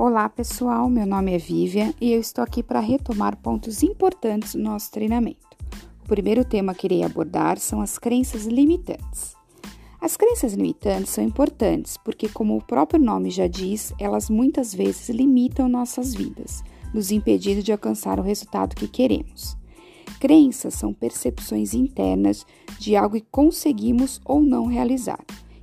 Olá pessoal, meu nome é Vivian e eu estou aqui para retomar pontos importantes do nosso treinamento. O primeiro tema que irei abordar são as crenças limitantes. As crenças limitantes são importantes porque, como o próprio nome já diz, elas muitas vezes limitam nossas vidas, nos impedindo de alcançar o resultado que queremos. Crenças são percepções internas de algo que conseguimos ou não realizar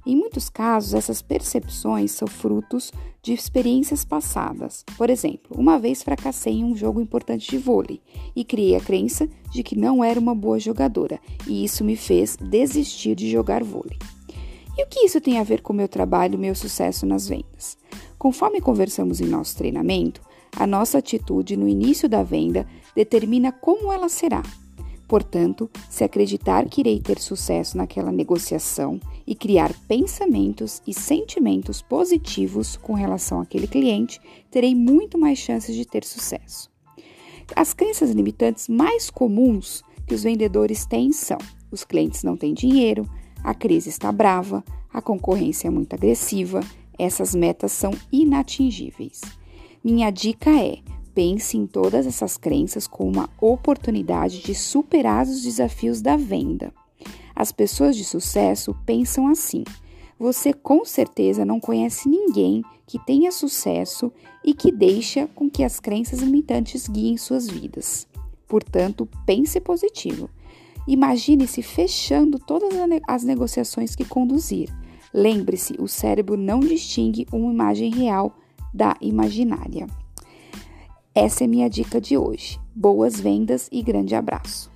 em muitos casos, essas percepções são frutos de experiências passadas. Por exemplo, uma vez fracassei em um jogo importante de vôlei e criei a crença de que não era uma boa jogadora, e isso me fez desistir de jogar vôlei. E o que isso tem a ver com meu trabalho e meu sucesso nas vendas? Conforme conversamos em nosso treinamento, a nossa atitude no início da venda determina como ela será. Portanto, se acreditar que irei ter sucesso naquela negociação e criar pensamentos e sentimentos positivos com relação àquele cliente, terei muito mais chances de ter sucesso. As crenças limitantes mais comuns que os vendedores têm são: os clientes não têm dinheiro, a crise está brava, a concorrência é muito agressiva, essas metas são inatingíveis. Minha dica é: Pense em todas essas crenças como uma oportunidade de superar os desafios da venda. As pessoas de sucesso pensam assim: você com certeza não conhece ninguém que tenha sucesso e que deixa com que as crenças limitantes guiem suas vidas. Portanto, pense positivo. Imagine-se fechando todas as negociações que conduzir. Lembre-se, o cérebro não distingue uma imagem real da imaginária. Essa é minha dica de hoje. Boas vendas e grande abraço.